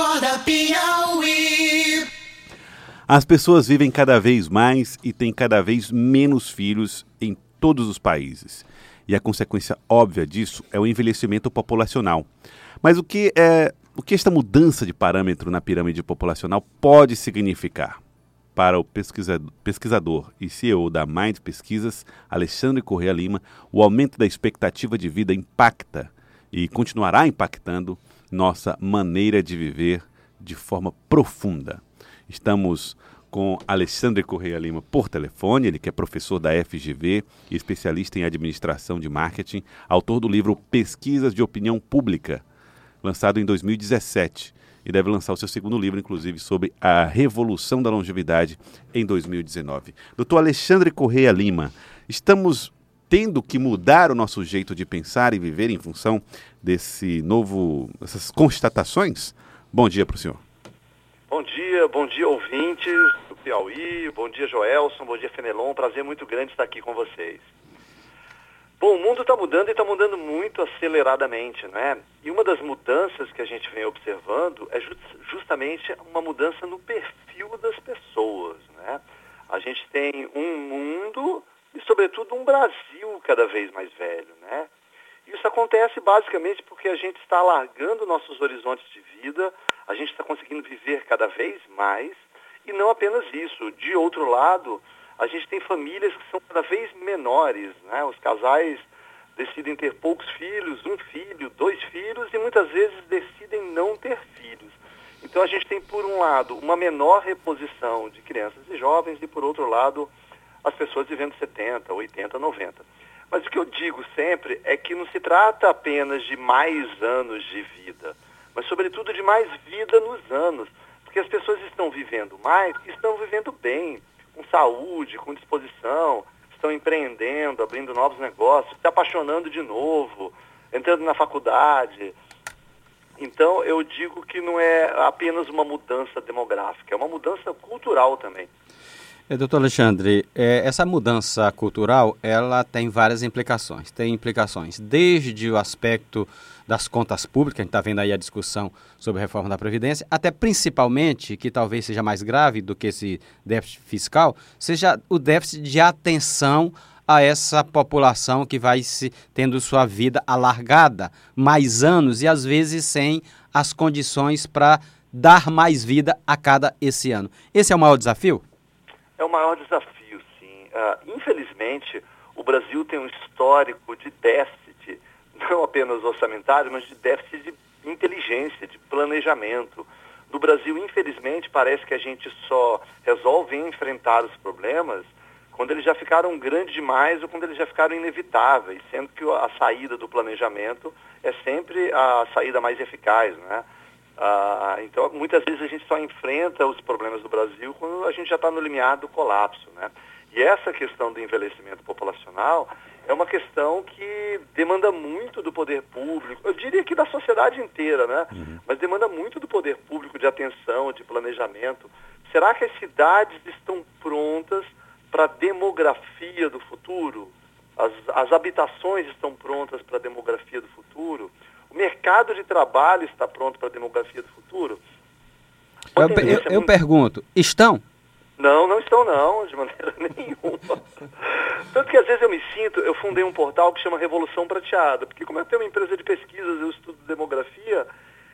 Acorda Piauí. As pessoas vivem cada vez mais e têm cada vez menos filhos em todos os países. E a consequência óbvia disso é o envelhecimento populacional. Mas o que é o que esta mudança de parâmetro na pirâmide populacional pode significar? Para o pesquisador, e CEO da Mind Pesquisas, Alexandre Correa Lima, o aumento da expectativa de vida impacta e continuará impactando nossa maneira de viver de forma profunda. Estamos com Alexandre Correia Lima por telefone, ele que é professor da FGV e especialista em administração de marketing, autor do livro Pesquisas de Opinião Pública, lançado em 2017, e deve lançar o seu segundo livro, inclusive, sobre a revolução da longevidade em 2019. Doutor Alexandre Correia Lima, estamos tendo que mudar o nosso jeito de pensar e viver em função desse novo, dessas constatações? Bom dia para o senhor. Bom dia, bom dia ouvintes do Piauí, bom dia Joelson, bom dia Fenelon, prazer muito grande estar aqui com vocês. Bom, o mundo está mudando e está mudando muito aceleradamente, né? E uma das mudanças que a gente vem observando é justamente uma mudança no perfil das pessoas, né? A gente tem um mundo e, sobretudo, um Brasil cada vez mais velho, né? Isso acontece basicamente porque a gente está alargando nossos horizontes de vida, a gente está conseguindo viver cada vez mais, e não apenas isso. De outro lado, a gente tem famílias que são cada vez menores, né? Os casais decidem ter poucos filhos, um filho, dois filhos, e muitas vezes decidem não ter filhos. Então a gente tem, por um lado, uma menor reposição de crianças e jovens, e por outro lado, as pessoas vivendo 70, 80, 90. Mas o que eu digo sempre é que não se trata apenas de mais anos de vida, mas sobretudo de mais vida nos anos. Porque as pessoas estão vivendo mais e estão vivendo bem, com saúde, com disposição, estão empreendendo, abrindo novos negócios, se apaixonando de novo, entrando na faculdade. Então eu digo que não é apenas uma mudança demográfica, é uma mudança cultural também. É, doutor Alexandre, é, essa mudança cultural, ela tem várias implicações. Tem implicações desde o aspecto das contas públicas, a gente está vendo aí a discussão sobre a reforma da Previdência, até principalmente, que talvez seja mais grave do que esse déficit fiscal, seja o déficit de atenção a essa população que vai se tendo sua vida alargada mais anos e às vezes sem as condições para dar mais vida a cada esse ano. Esse é o maior desafio? É o maior desafio, sim. Uh, infelizmente, o Brasil tem um histórico de déficit, não apenas orçamentário, mas de déficit de inteligência, de planejamento. No Brasil, infelizmente, parece que a gente só resolve enfrentar os problemas quando eles já ficaram grandes demais ou quando eles já ficaram inevitáveis, sendo que a saída do planejamento é sempre a saída mais eficaz, né? Ah, então, muitas vezes a gente só enfrenta os problemas do Brasil quando a gente já está no limiar do colapso. Né? E essa questão do envelhecimento populacional é uma questão que demanda muito do poder público, eu diria que da sociedade inteira, né? Uhum. Mas demanda muito do poder público de atenção, de planejamento. Será que as cidades estão prontas para a demografia do futuro? As, as habitações estão prontas para a demografia do futuro? O mercado de trabalho está pronto para a demografia do futuro? Eu, eu, eu pergunto, estão? Não, não estão não, de maneira nenhuma. Tanto que às vezes eu me sinto, eu fundei um portal que chama Revolução Prateada, porque como eu tenho uma empresa de pesquisas, eu estudo demografia,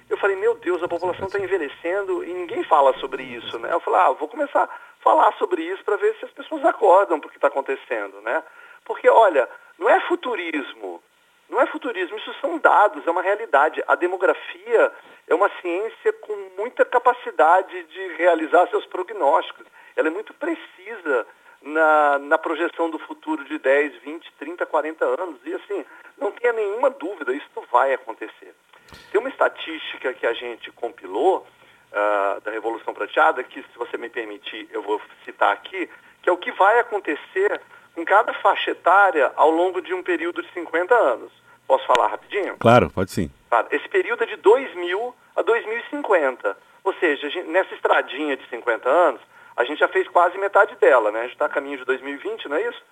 eu falei, meu Deus, a população está envelhecendo e ninguém fala sobre isso, né? Eu falei, ah, vou começar a falar sobre isso para ver se as pessoas acordam para o que está acontecendo, né? Porque, olha, não é futurismo, não é futurismo, isso são dados, é uma realidade. A demografia é uma ciência com muita capacidade de realizar seus prognósticos. Ela é muito precisa na, na projeção do futuro de 10, 20, 30, 40 anos. E assim, não tenha nenhuma dúvida, isso vai acontecer. Tem uma estatística que a gente compilou uh, da Revolução Prateada, que se você me permitir eu vou citar aqui, que é o que vai acontecer em cada faixa etária ao longo de um período de 50 anos. Posso falar rapidinho? Claro, pode sim. Esse período é de 2000 a 2050. Ou seja, nessa estradinha de 50 anos, a gente já fez quase metade dela, né? A gente está a caminho de 2020, não é isso?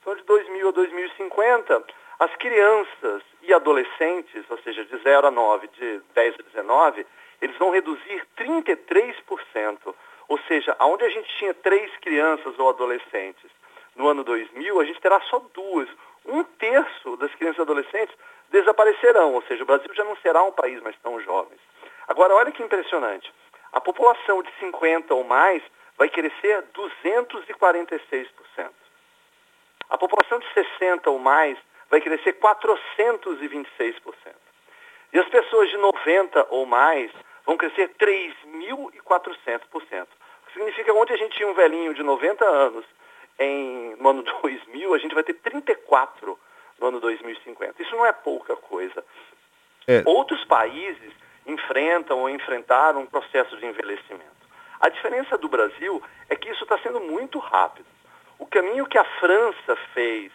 Então, de 2000 a 2050, as crianças e adolescentes, ou seja, de 0 a 9, de 10 a 19, eles vão reduzir 33%. Ou seja, onde a gente tinha três crianças ou adolescentes no ano 2000, a gente terá só duas. Um terço das crianças e adolescentes desaparecerão, ou seja, o Brasil já não será um país mais tão jovem. Agora, olha que impressionante. A população de 50 ou mais vai crescer 246%. A população de 60 ou mais vai crescer 426%. E as pessoas de 90 ou mais vão crescer 3.400%. O que significa que onde a gente tinha um velhinho de 90 anos em, no ano 2000, a gente vai ter 34 no ano 2050. Isso não é pouca coisa. É. Outros países enfrentam ou enfrentaram um processo de envelhecimento. A diferença do Brasil é que isso está sendo muito rápido. O caminho que a França fez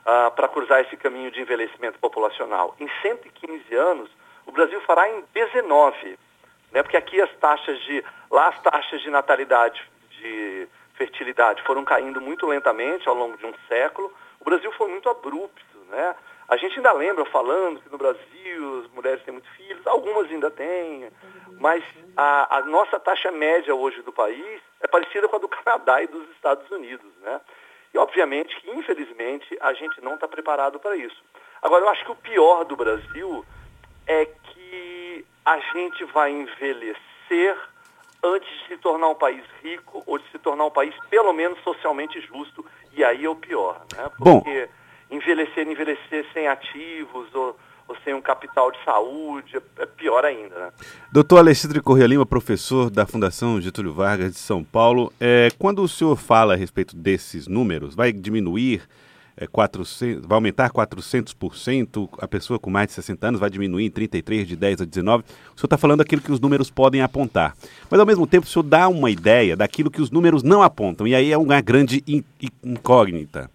uh, para cruzar esse caminho de envelhecimento populacional em 115 anos, o Brasil fará em 19. Né? Porque aqui as taxas de. Lá as taxas de natalidade, de fertilidade foram caindo muito lentamente ao longo de um século. O Brasil foi muito abrupto. Né? A gente ainda lembra falando que no Brasil as mulheres têm muitos filhos, algumas ainda têm, mas a, a, nossa taxa média hoje do país é parecida com a do Canadá e dos Estados Unidos. Né? E obviamente que, infelizmente, a gente não está preparado para isso. Agora, eu acho que o pior do Brasil é que a gente vai envelhecer antes de se tornar um país rico ou de se tornar um país pelo menos socialmente justo, e aí é o pior, né? Porque Bom envelhecer, envelhecer sem ativos ou, ou sem um capital de saúde, é, é pior ainda. Né? Doutor Alexandre Corrêa Lima, professor da Fundação Getúlio Vargas de São Paulo, é, quando o senhor fala a respeito desses números, vai diminuir é, 400, vai aumentar 400%, a pessoa com mais de 60 anos vai diminuir em 33, de 10 a 19. O senhor está falando aquilo que os números podem apontar. Mas, ao mesmo tempo, o senhor dá uma ideia daquilo que os números não apontam, e aí é uma grande incógnita.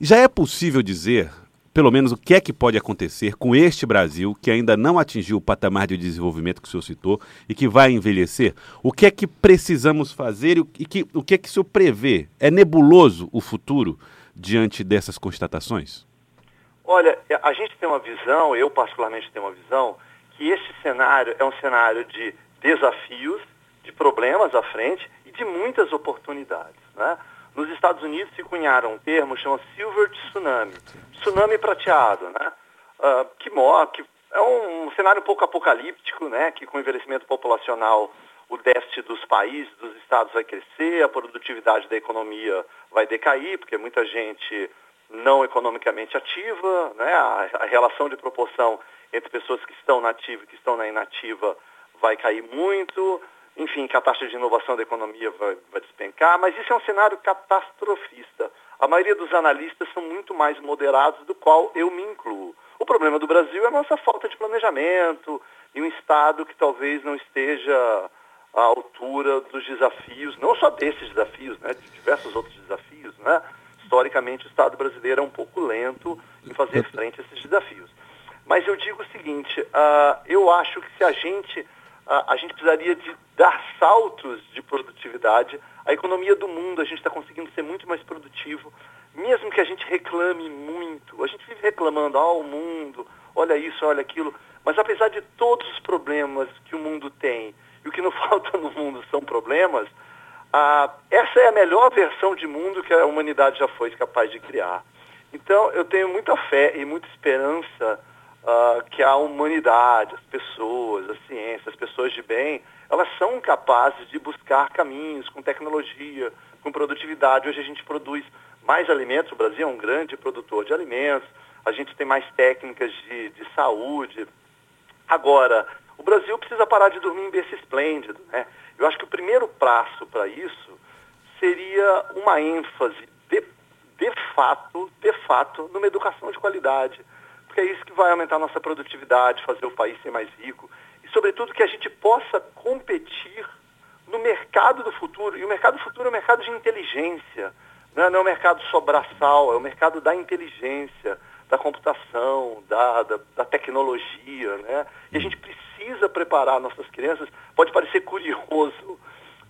Já é possível dizer, pelo menos, o que é que pode acontecer com este Brasil que ainda não atingiu o patamar de desenvolvimento que o senhor citou e que vai envelhecer? O que é que precisamos fazer e que, o que é que o senhor prevê? É nebuloso o futuro diante dessas constatações? Olha, a gente tem uma visão, eu particularmente tenho uma visão, que esse cenário é um cenário de desafios, de problemas à frente e de muitas oportunidades. Né? Nos Estados Unidos se cunharam um termo chama Silver Tsunami, tsunami prateado, né? Uh, que, que é um cenário um pouco apocalíptico, né? Que com envelhecimento populacional o déficit dos países, dos estados vai crescer, a produtividade da economia vai decair, porque muita gente não economicamente ativa, né? a, a relação de proporção entre pessoas que estão na ativa e que estão na inativa vai cair muito enfim, que a taxa de inovação da economia vai, vai, despencar, mas isso é um cenário catastrofista. A maioria dos analistas são muito mais moderados, do qual eu me incluo. O problema do Brasil é a nossa falta de planejamento e um Estado que talvez não esteja à altura dos desafios, não só desses desafios, né, de diversos outros desafios. Né? Historicamente, o Estado brasileiro é um pouco lento em fazer frente a esses desafios. Mas eu digo o seguinte, uh, eu acho que se a gente a, a gente precisaria de dar saltos de produtividade. A economia do mundo, a gente está conseguindo ser muito mais produtivo, mesmo que a gente reclame muito. A gente vive reclamando, ah, o mundo, olha isso, olha aquilo. Mas apesar de todos os problemas que o mundo tem, o que não falta no mundo são problemas, ah, essa é a melhor versão de mundo que a humanidade já foi capaz de criar. Então, eu tenho muita fé e muita esperança uh, que a humanidade, as pessoas, a ciência, as pessoas de bem, elas são capazes de buscar caminhos com tecnologia, com produtividade. Hoje a gente produz mais alimentos, o Brasil é um grande produtor de alimentos, a gente tem mais técnicas de, de saúde. Agora, o Brasil precisa parar de dormir em berço esplêndido. Né? Eu acho que o primeiro passo para isso seria uma ênfase de, de fato, de fato, numa educação de qualidade porque é isso que vai aumentar a nossa produtividade, fazer o país ser mais rico e, sobretudo, que a gente possa competir no mercado do futuro. E o mercado do futuro é o mercado de inteligência, né? não é o mercado só braçal, é o mercado da inteligência, da computação, da, da, da tecnologia. Né? E a gente precisa preparar nossas crianças. Pode parecer curioso,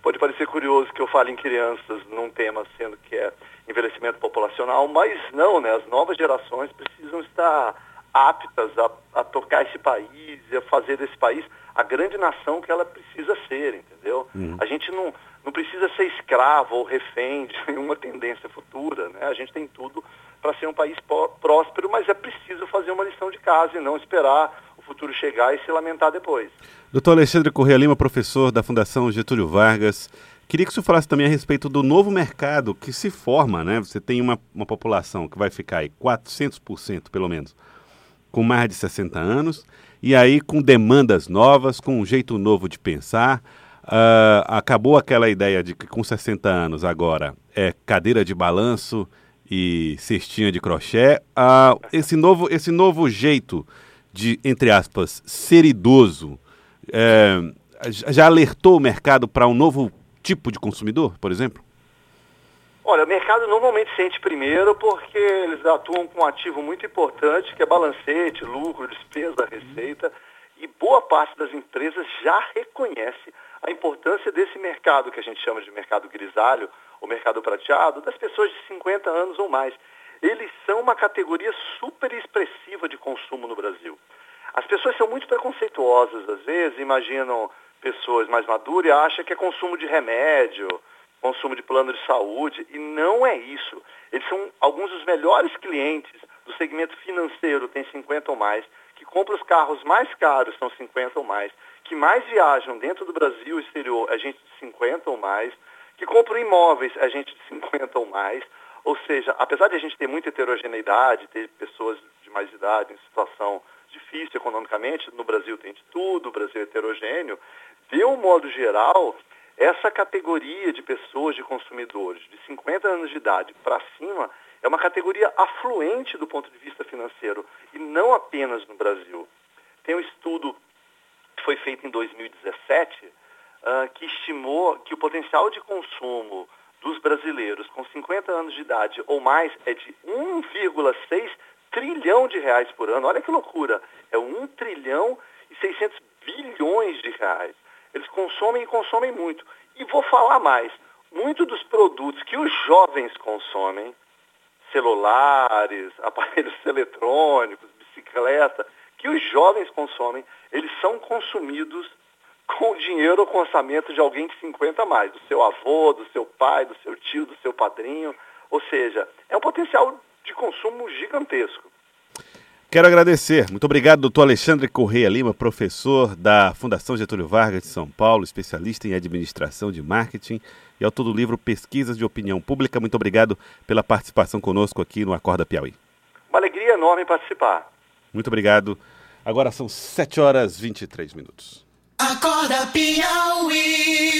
pode parecer curioso que eu fale em crianças num tema sendo que é envelhecimento populacional, mas não, né? As novas gerações precisam estar aptas a, a tocar esse país a fazer desse país a grande nação que ela precisa ser, entendeu? Uhum. A gente não, não precisa ser escravo ou refém de nenhuma tendência futura, né? A gente tem tudo para ser um país próspero, mas é preciso fazer uma lição de casa e não esperar o futuro chegar e se lamentar depois. Doutor Alexandre Correia Lima, professor da Fundação Getúlio Vargas, queria que o senhor falasse também a respeito do novo mercado que se forma, né? Você tem uma, uma população que vai ficar aí 400% pelo menos, com mais de 60 anos, e aí com demandas novas, com um jeito novo de pensar. Uh, acabou aquela ideia de que com 60 anos agora é cadeira de balanço e cestinha de crochê. Uh, esse, novo, esse novo jeito de, entre aspas, ser idoso é, já alertou o mercado para um novo tipo de consumidor, por exemplo? Olha, o mercado normalmente sente primeiro porque eles atuam com um ativo muito importante, que é balancete, lucro, despesa, receita, e boa parte das empresas já reconhece a importância desse mercado que a gente chama de mercado grisalho, ou mercado prateado, das pessoas de 50 anos ou mais. Eles são uma categoria super expressiva de consumo no Brasil. As pessoas são muito preconceituosas, às vezes, imaginam pessoas mais maduras e acham que é consumo de remédio, consumo de plano de saúde, e não é isso. Eles são alguns dos melhores clientes do segmento financeiro, tem 50 ou mais, que compram os carros mais caros, são 50 ou mais, que mais viajam dentro do Brasil e exterior, é gente de 50 ou mais, que compram imóveis, é gente de 50 ou mais. Ou seja, apesar de a gente ter muita heterogeneidade, ter pessoas de mais idade em situação difícil economicamente, no Brasil tem de tudo, o Brasil é heterogêneo, de um modo geral, essa categoria de pessoas, de consumidores, de 50 anos de idade para cima, é uma categoria afluente do ponto de vista financeiro, e não apenas no Brasil. Tem um estudo que foi feito em 2017 ah, que estimou que o potencial de consumo dos brasileiros com 50 anos de idade ou mais é de 1,6 trilhão de reais por ano. Olha que loucura! É 1 trilhão e 600 bilhões de reais. Eles consomem e consomem muito. E vou falar mais. Muitos dos produtos que os jovens consomem, celulares, aparelhos eletrônicos, bicicleta, que os jovens consomem, eles são consumidos com o dinheiro ou com o orçamento de alguém de 50 a mais, do seu avô, do seu pai, do seu tio, do seu padrinho. Ou seja, é um potencial de consumo gigantesco. Quero agradecer. Muito obrigado, doutor Alexandre Correia Lima, professor da Fundação Getúlio Vargas de São Paulo, especialista em administração de marketing e autor do livro Pesquisas de Opinião Pública. Muito obrigado pela participação conosco aqui no Acorda Piauí. Uma alegria enorme participar. Muito obrigado. Agora são 7 horas e 23 minutos. Acorda Piauí.